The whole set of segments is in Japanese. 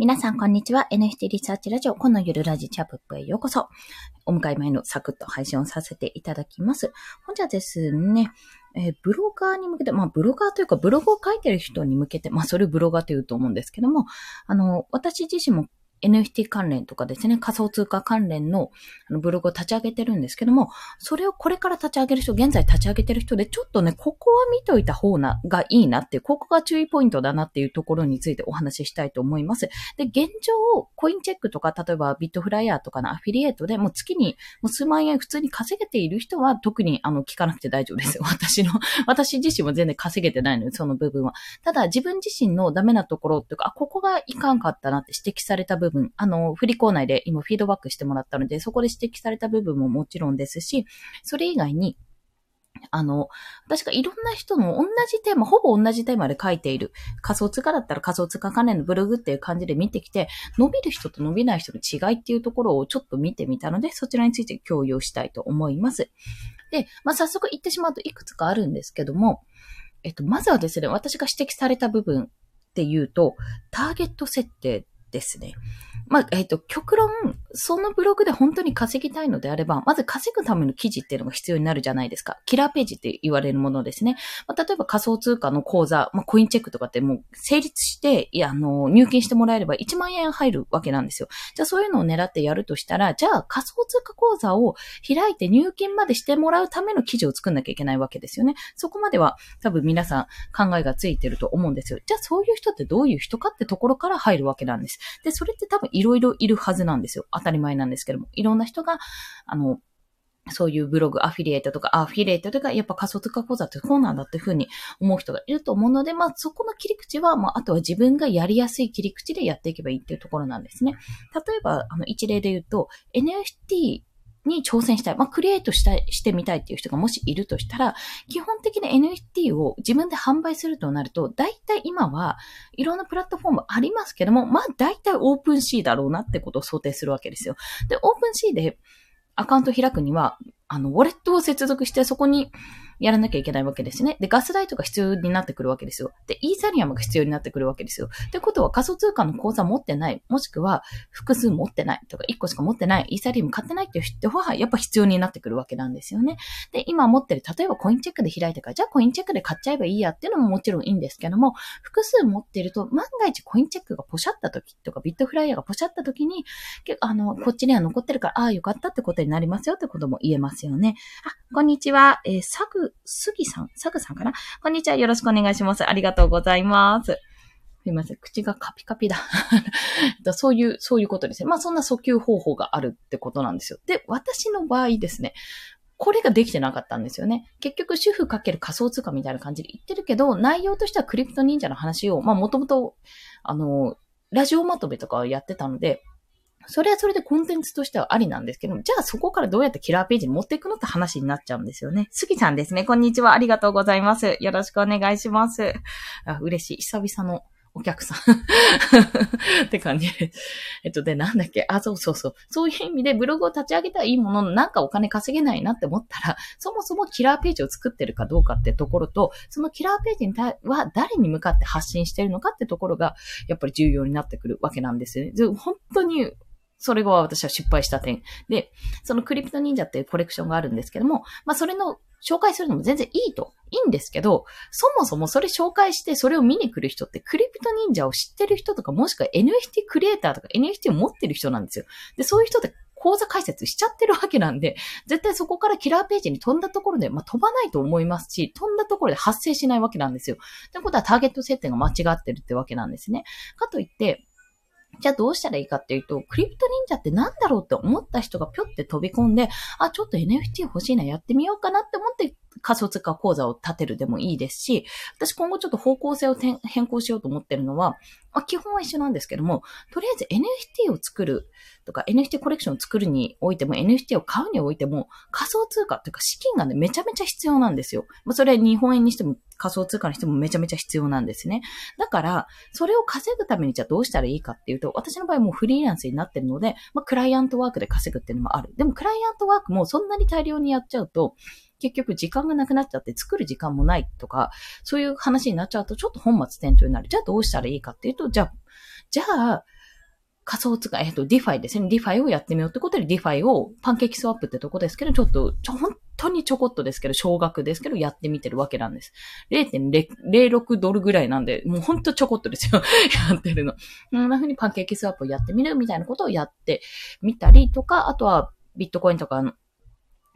皆さん、こんにちは。NFT リサーチラジオ、このゆるラジチャップへようこそ。お迎え前のサクッと配信をさせていただきます。本日はですね、えー、ブロガーに向けて、まあ、ブロガーというか、ブログを書いてる人に向けて、まあ、それブロガーというと思うんですけども、あの、私自身も NFT 関連とかですね、仮想通貨関連のブログを立ち上げてるんですけども、それをこれから立ち上げる人、現在立ち上げてる人で、ちょっとね、ここは見といた方がいいなっていう、ここが注意ポイントだなっていうところについてお話ししたいと思います。で、現状を、コインチェックとか、例えばビットフライヤーとかのアフィリエイトでもう月にもう数万円普通に稼げている人は特にあの聞かなくて大丈夫ですよ。私の、私自身も全然稼げてないので、その部分は。ただ自分自身のダメなところというか、あ、ここがいかんかったなって指摘された部分、あの、振りコーナーで今フィードバックしてもらったので、そこで指摘された部分ももちろんですし、それ以外に、あの、確かいろんな人の同じテーマ、ほぼ同じテーマで書いている仮想通貨だったら仮想通貨関連のブログっていう感じで見てきて、伸びる人と伸びない人の違いっていうところをちょっと見てみたので、そちらについて共有したいと思います。で、まあ、早速言ってしまうといくつかあるんですけども、えっと、まずはですね、私が指摘された部分っていうと、ターゲット設定ですね。まあ、えっ、ー、と、極論、そのブログで本当に稼ぎたいのであれば、まず稼ぐための記事っていうのが必要になるじゃないですか。キラーページって言われるものですね。まあ、例えば仮想通貨の口座、まあ、コインチェックとかってもう成立して、いや、あの、入金してもらえれば1万円入るわけなんですよ。じゃあそういうのを狙ってやるとしたら、じゃあ仮想通貨口座を開いて入金までしてもらうための記事を作んなきゃいけないわけですよね。そこまでは多分皆さん考えがついてると思うんですよ。じゃあそういう人ってどういう人かってところから入るわけなんです。で、それって多分いろいろいるはずなんですよ。当たり前なんですけども。いろんな人が、あの、そういうブログ、アフィリエイトとか、アフィリエイトとか、やっぱ仮想通貨講座ってこうなんだっていうふうに思う人がいると思うので、まあそこの切り口は、まああとは自分がやりやすい切り口でやっていけばいいっていうところなんですね。例えば、あの一例で言うと、NFT に挑戦したい。まあ、クリエイトしたい、してみたいっていう人がもしいるとしたら、基本的に NFT を自分で販売するとなると、大体今はいろんなプラットフォームありますけども、まあ、大体オープンシーだろうなってことを想定するわけですよ。で、オープンシーでアカウント開くには、あの、ウォレットを接続してそこにやらなきゃいけないわけですね。で、ガス代とか必要になってくるわけですよ。で、イーサリアムが必要になってくるわけですよ。ってことは仮想通貨の口座持ってない、もしくは複数持ってないとか、1個しか持ってない、イーサリアム買ってないっていう人は、やっぱ必要になってくるわけなんですよね。で、今持ってる、例えばコインチェックで開いたから、じゃあコインチェックで買っちゃえばいいやっていうのももちろんいいんですけども、複数持ってると、万が一コインチェックがポシャった時とか、ビットフライヤーがポシャった時に、あの、こっちには残ってるから、ああ、よかったってことになりますよってことも言えますよね。あ、こんにちは。えー、サグ、スギさんサグさんかな？こんにちは。よろしくお願いします。ありがとうございます。すいません。口がカピカピだ。そういう、そういうことですね。まあそんな訴求方法があるってことなんですよ。で、私の場合ですね。これができてなかったんですよね。結局、主婦かける仮想通貨みたいな感じで言ってるけど、内容としてはクリプト忍者の話を、まあもともと、あの、ラジオまとめとかをやってたので、それはそれでコンテンツとしてはありなんですけども、じゃあそこからどうやってキラーページに持っていくのって話になっちゃうんですよね。杉さんですね。こんにちは。ありがとうございます。よろしくお願いします。あ嬉しい。久々のお客さん って感じで。えっと、で、なんだっけ？あ、そうそうそう。そういう意味でブログを立ち上げたらいいものの、なんかお金稼げないなって思ったら、そもそもキラーページを作ってるかどうかってところと、そのキラーページには誰に向かって発信してるのかってところが、やっぱり重要になってくるわけなんですよね。本当にそれが私は失敗した点。で、そのクリプト忍者っていうコレクションがあるんですけども、まあそれの紹介するのも全然いいと。いいんですけど、そもそもそれ紹介してそれを見に来る人ってクリプト忍者を知ってる人とかもしくは NFT クリエイターとか NFT を持ってる人なんですよ。で、そういう人って講座解説しちゃってるわけなんで、絶対そこからキラーページに飛んだところで、まあ、飛ばないと思いますし、飛んだところで発生しないわけなんですよ。ってことはターゲット設定が間違ってるってわけなんですね。かといって、じゃあどうしたらいいかっていうと、クリプト忍者って何だろうって思った人がぴょって飛び込んで、あ、ちょっと NFT 欲しいな、やってみようかなって思って仮想通貨講座を立てるでもいいですし、私今後ちょっと方向性を変更しようと思ってるのは、まあ、基本は一緒なんですけども、とりあえず NFT を作るとか NFT コレクションを作るにおいても NFT を買うにおいても仮想通貨っていうか資金がね、めちゃめちゃ必要なんですよ。まあ、それは日本円にしても仮想通貨にしてもめちゃめちゃ必要なんですね。だから、それを稼ぐためにじゃあどうしたらいいかっていうと、私の場合もうフリーランスになってるので、まあ、クライアントワークで稼ぐっていうのもある。でもクライアントワークもそんなに大量にやっちゃうと、結局時間がなくなっちゃって作る時間もないとか、そういう話になっちゃうとちょっと本末転倒になる。じゃあどうしたらいいかっていうと、じゃあ、じゃあ、仮想通貨、えっと、ディファイですね。ディファイをやってみようってことで、ディファイをパンケーキスワップってとこですけど、ちょっと、ちょ、本当にちょこっとですけど、少額ですけど、やってみてるわけなんです。0.06ドルぐらいなんで、もうほんとちょこっとですよ。やってるの。こんな風にパンケーキスワップをやってみるみたいなことをやってみたりとか、あとは、ビットコインとか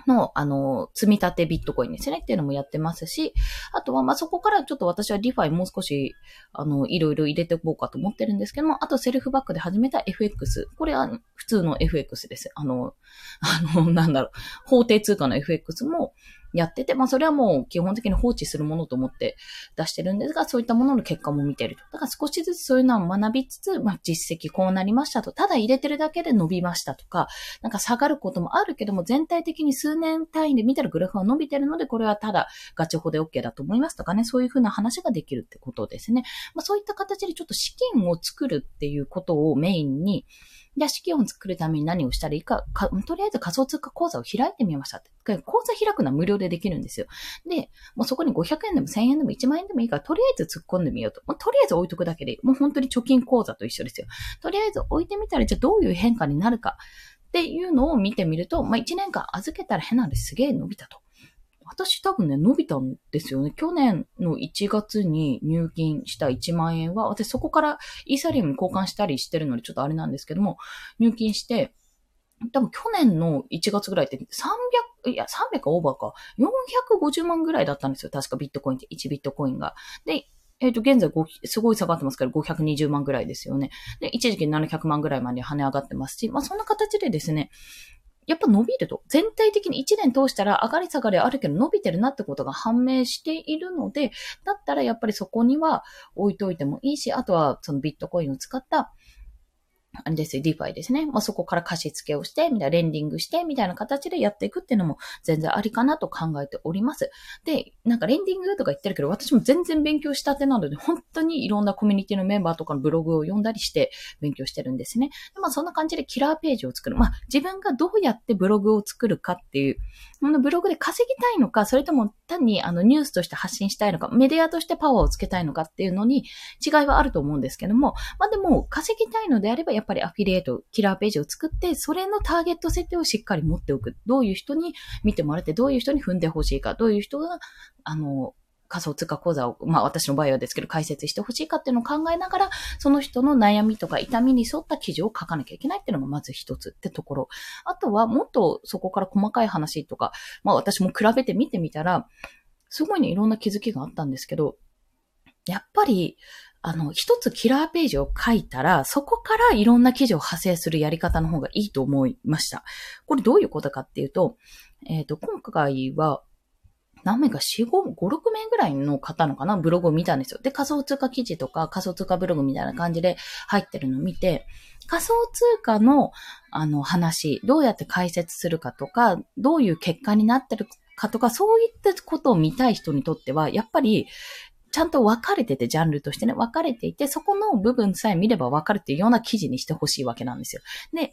の、あの、積み立てビットコインですねっていうのもやってますし、あとは、ま、そこからちょっと私はディファイもう少し、あの、いろいろ入れておこうかと思ってるんですけども、あとセルフバックで始めた FX。これは普通の FX です。あの、あの、なんだろう、法定通貨の FX も、やってて、まあそれはもう基本的に放置するものと思って出してるんですが、そういったものの結果も見てると。だから少しずつそういうのを学びつつ、まあ実績こうなりましたと。ただ入れてるだけで伸びましたとか、なんか下がることもあるけども、全体的に数年単位で見たらグラフが伸びてるので、これはただガチホで OK だと思いますとかね、そういうふうな話ができるってことですね。まあそういった形でちょっと資金を作るっていうことをメインに、じゃあ資金を作るために何をしたらいいか、かとりあえず仮想通貨口座を開いてみましたって。口座開くのは無料でできるんですよ。で、もうそこに500円でも1000円でも1万円でもいいから、とりあえず突っ込んでみようと。もうとりあえず置いとくだけでいい。もう本当に貯金口座と一緒ですよ。とりあえず置いてみたら、じゃあどういう変化になるかっていうのを見てみると、まあ1年間預けたら変なんですげえ伸びたと。私多分ね、伸びたんですよね。去年の1月に入金した1万円は、私そこからイーサリアムに交換したりしてるのでちょっとあれなんですけども、入金して、多分去年の1月ぐらいって300、いや、300かオーバーか。450万ぐらいだったんですよ。確かビットコインって、1ビットコインが。で、えっ、ー、と、現在5すごい下がってますから520万ぐらいですよね。で、一時期700万ぐらいまで跳ね上がってますし、まあそんな形でですね、やっぱ伸びると。全体的に1年通したら上がり下がりあるけど伸びてるなってことが判明しているので、だったらやっぱりそこには置いといてもいいし、あとはそのビットコインを使ったあれですよ、ディファイですね。まあ、そこから貸し付けをして、みたいな、レンディングして、みたいな形でやっていくっていうのも全然ありかなと考えております。で、なんかレンディングとか言ってるけど、私も全然勉強したてなので、本当にいろんなコミュニティのメンバーとかのブログを読んだりして勉強してるんですね。でまあ、そんな感じでキラーページを作る。まあ、自分がどうやってブログを作るかっていう、このブログで稼ぎたいのか、それとも単にあのニュースとして発信したいのか、メディアとしてパワーをつけたいのかっていうのに違いはあると思うんですけども、まあでも稼ぎたいのであればっぱりアフィリエイト、キラーページを作って、それのターゲット設定をしっかり持っておく。どういう人に見てもらって、どういう人に踏んでほしいか、どういう人が、あの、仮想通貨講座を、まあ私の場合はですけど、解説してほしいかっていうのを考えながら、その人の悩みとか痛みに沿った記事を書かなきゃいけないっていうのがまず一つってところ。あとは、もっとそこから細かい話とか、まあ私も比べて見てみたら、すごいね、いろんな気づきがあったんですけど、やっぱり、あの、一つキラーページを書いたら、そこからいろんな記事を派生するやり方の方がいいと思いました。これどういうことかっていうと、えっ、ー、と、今回は、何名か4、5、5、6名ぐらいの方のかなブログを見たんですよ。で、仮想通貨記事とか仮想通貨ブログみたいな感じで入ってるのを見て、仮想通貨のあの話、どうやって解説するかとか、どういう結果になってるかとか、そういったことを見たい人にとっては、やっぱり、ちゃんと分かれてて、ジャンルとしてね、分かれていて、そこの部分さえ見れば分かるっていうような記事にしてほしいわけなんですよ。で、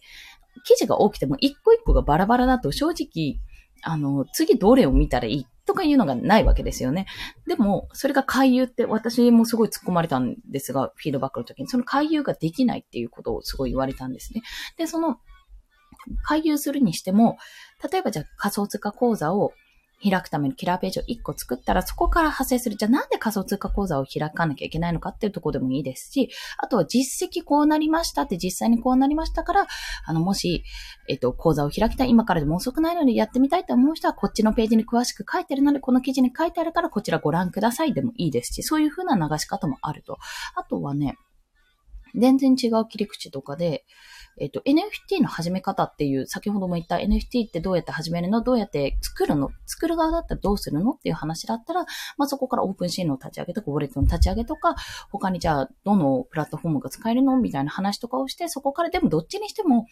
記事が多くても一個一個がバラバラだと正直、あの、次どれを見たらいいとかいうのがないわけですよね。でも、それが回遊って私もすごい突っ込まれたんですが、フィードバックの時に、その回遊ができないっていうことをすごい言われたんですね。で、その、回遊するにしても、例えばじゃあ仮想通貨講座を開くためのキラーページを1個作ったら、そこから派生する。じゃあなんで仮想通貨講座を開かなきゃいけないのかっていうところでもいいですし、あとは実績こうなりましたって実際にこうなりましたから、あの、もし、えっと、講座を開きたい、今からでも遅くないのでやってみたいと思う人は、こっちのページに詳しく書いてるので、この記事に書いてあるからこちらご覧くださいでもいいですし、そういう風な流し方もあると。あとはね、全然違う切り口とかで、えっ、と、NFT の始め方っていう、先ほども言った NFT ってどうやって始めるの？どうやって作るの？作る側だったらどうするの？っていう話だったら、まあ、そこからオープンシーンの立ち上げとか、ウォレットの立ち上げとか、他にじゃあ、どのプラットフォームが使えるの？みたいな話とかをして、そこからでもどっちにしても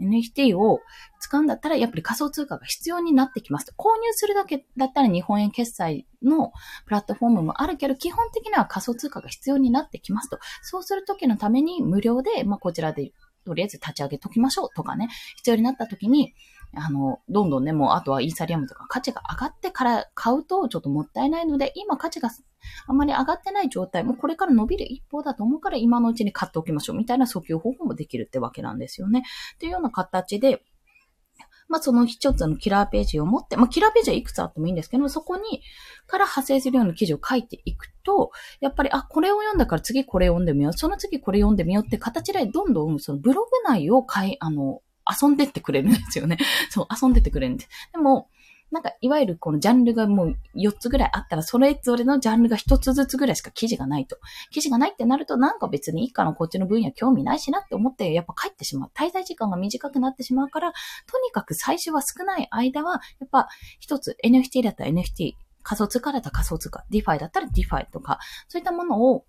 NFT を使うんだったら、やっぱり仮想通貨が必要になってきます購入するだけだったら日本円決済のプラットフォームもあるけど、基本的には仮想通貨が必要になってきますと。そうするときのために無料で、まあ、こちらでとりあえず立ち上げときましょうとかね、必要になった時に、あの、どんどんね、もうあとはイーサリアムとか価値が上がってから買うとちょっともったいないので、今価値があまり上がってない状態、もうこれから伸びる一方だと思うから今のうちに買っておきましょうみたいな訴求方法もできるってわけなんですよね。っていうような形で、まあ、その一つのキラーページを持って、まあ、キラーページはいくつあってもいいんですけど、そこに、から派生するような記事を書いていくと、やっぱり、あ、これを読んだから次これ読んでみよう。その次これ読んでみようって形で、どんどんそのブログ内を変え、あの、遊んでってくれるんですよね。そう、遊んでってくれるんです。でも、なんか、いわゆるこのジャンルがもう4つぐらいあったら、それぞれのジャンルが1つずつぐらいしか記事がないと。記事がないってなると、なんか別にいいかな、こっちの分野興味ないしなって思って、やっぱ帰ってしまう。滞在時間が短くなってしまうから、とにかく最初は少ない間は、やっぱ一つ NFT だったら NFT、仮想通貨だったら仮想通貨、DeFi だったら DeFi とか、そういったものを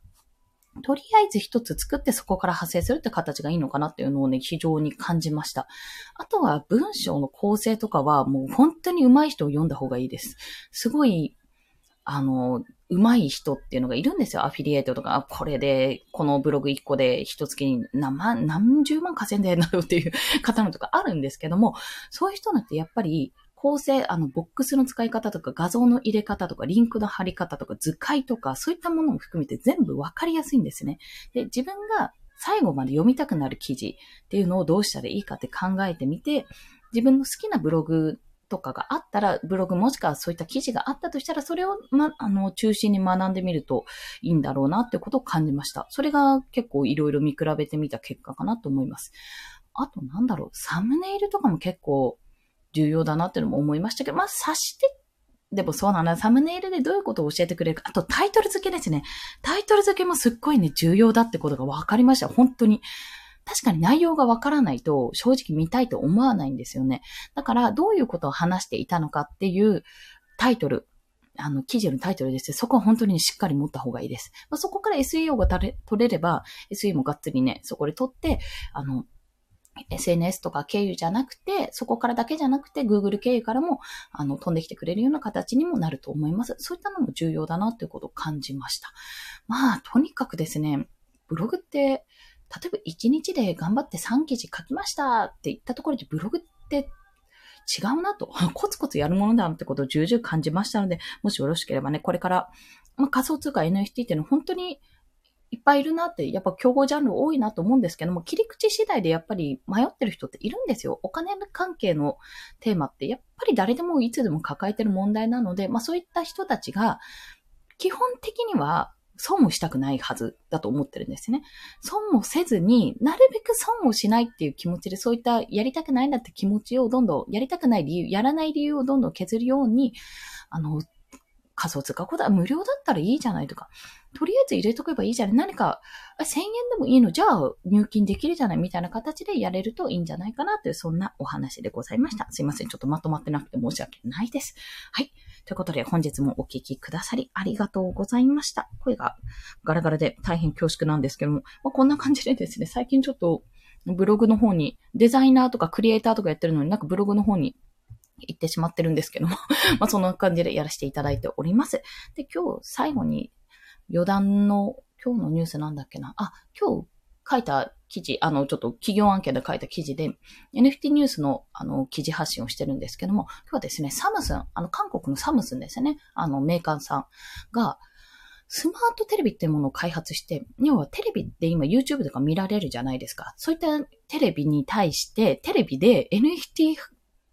とりあえず一つ作ってそこから派生するって形がいいのかなっていうのをね、非常に感じました。あとは文章の構成とかはもう本当に上手い人を読んだ方がいいです。すごい、あの、上手い人っていうのがいるんですよ。アフィリエイトとか、これで、このブログ1個で一月に何万、何十万稼いでんだろうっていう方のとかあるんですけども、そういう人なんてやっぱり、構成、あの、ボックスの使い方とか画像の入れ方とかリンクの貼り方とか図解とかそういったものも含めて全部わかりやすいんですね。で、自分が最後まで読みたくなる記事っていうのをどうしたらいいかって考えてみて、自分の好きなブログとかがあったら、ブログもしくはそういった記事があったとしたら、それを、ま、あの、中心に学んでみるといいんだろうなってことを感じました。それが結構いろいろ見比べてみた結果かなと思います。あとなんだろう、サムネイルとかも結構重要だなっていうのも思いましたけど、まあ、察して、でもそうなんだ。サムネイルでどういうことを教えてくれるか。あとタイトル付けですね。タイトル付けもすっごいね、重要だってことが分かりました。本当に。確かに内容がわからないと正直見たいと思わないんですよね。だからどういうことを話していたのかっていうタイトル、あの、記事のタイトルですそこは本当にしっかり持った方がいいです。まあ、そこから SEO が取れれば、SEO もがっつりね、そこで取って、あの、SNS とか経由じゃなくて、そこからだけじゃなくて、Google 経由からも、あの、飛んできてくれるような形にもなると思います。そういったのも重要だなということを感じました。まあ、とにかくですね、ブログって、例えば1日で頑張って3記事書きましたって言ったところで、ブログって違うなと、コツコツやるものだってことを重々感じましたので、もしよろしければね、これから、まあ、仮想通貨 NFT っていうのは本当にいっぱいいるなって、やっぱ競合ジャンル多いなと思うんですけども、切り口次第でやっぱり迷ってる人っているんですよ。お金関係のテーマって、やっぱり誰でもいつでも抱えてる問題なので、まあそういった人たちが、基本的には損をしたくないはずだと思ってるんですね。損をせずに、なるべく損をしないっていう気持ちで、そういったやりたくないんだって気持ちをどんどん、やりたくない理由、やらない理由をどんどん削るように、あの、仮想通貨、これは無料だったらいいじゃないとか、とりあえず入れとけばいいじゃない。何か、1000円でもいいの？じゃあ入金できるじゃないみたいな形でやれるといいんじゃないかなという、そんなお話でございました。すいません。ちょっとまとまってなくて申し訳ないです。はい。ということで、本日もお聞きくださりありがとうございました。声がガラガラで大変恐縮なんですけども、まあ、こんな感じでですね、最近ちょっとブログの方に、デザイナーとかクリエイターとかやってるのになんかブログの方に行ってしまってるんですけども まあそんな感じでやらせていただいております。で、今日最後に余談の、今日のニュースなんだっけな？あ、今日書いた記事、あの、ちょっと企業案件で書いた記事で、NFT ニュースの、あの、記事発信をしてるんですけども、今日はですね、サムスン、あの、韓国のサムスンですね、あの、メーカーさんが、スマートテレビっていうものを開発して、要はテレビって今 YouTube とか見られるじゃないですか。そういったテレビに対して、テレビで NFT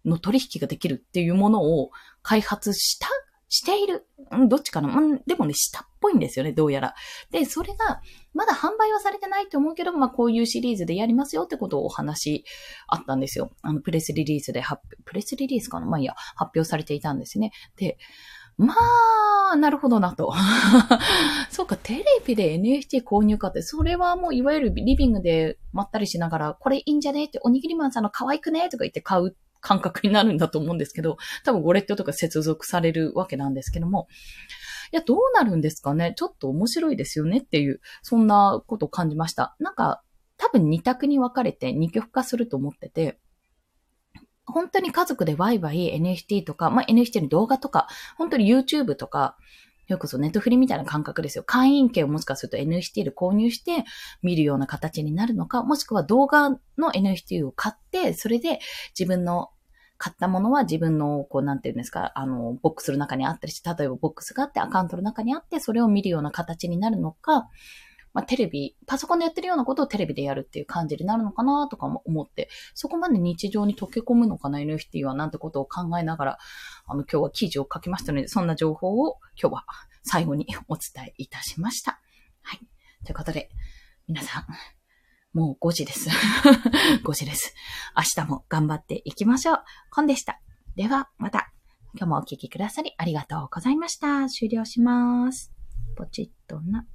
の取引ができるっていうものを開発したしている。うん、どっちかなうん、でもね、したっぽいんですよね、どうやら。で、それが、まだ販売はされてないと思うけど、まあ、こういうシリーズでやりますよってことをお話しあったんですよ。あの、プレスリリースで発、プレスリリースかな？まあ、いいや、発表されていたんですね。で、まあ、なるほどなと。そうか、テレビで NFT 購入かって、それはもういわゆるリビングでまったりしながら、これいいんじゃねって、おにぎりマンさんの可愛くねとか言って買う感覚になるんだと思うんですけど、多分ゴレットとか接続されるわけなんですけども、いや、どうなるんですかね？ちょっと面白いですよねっていう、そんなことを感じました。なんか、多分二択に分かれて二極化すると思ってて、本当に家族でワイワイ NFT とか、まあ、NFT の動画とか、本当に YouTube とか、よくそネットフリみたいな感覚ですよ。会員権をもしかすると NFT で購入して見るような形になるのか、もしくは動画の NFT を買って、それで自分の買ったものは自分の、こう、なんていうんですか、あの、ボックスの中にあったりして、例えばボックスがあってアカウントの中にあって、それを見るような形になるのか、まあ、テレビ、パソコンでやってるようなことをテレビでやるっていう感じになるのかなとかも思って、そこまで日常に溶け込むのかな NFT はなんてことを考えながら、あの、今日は記事を書きましたので、そんな情報を今日は最後にお伝えいたしました。はい。ということで、皆さん、もう5時です。5時です。明日も頑張っていきましょう。コンでした。では、また。今日もお聴きくださりありがとうございました。終了します。ポチッとな。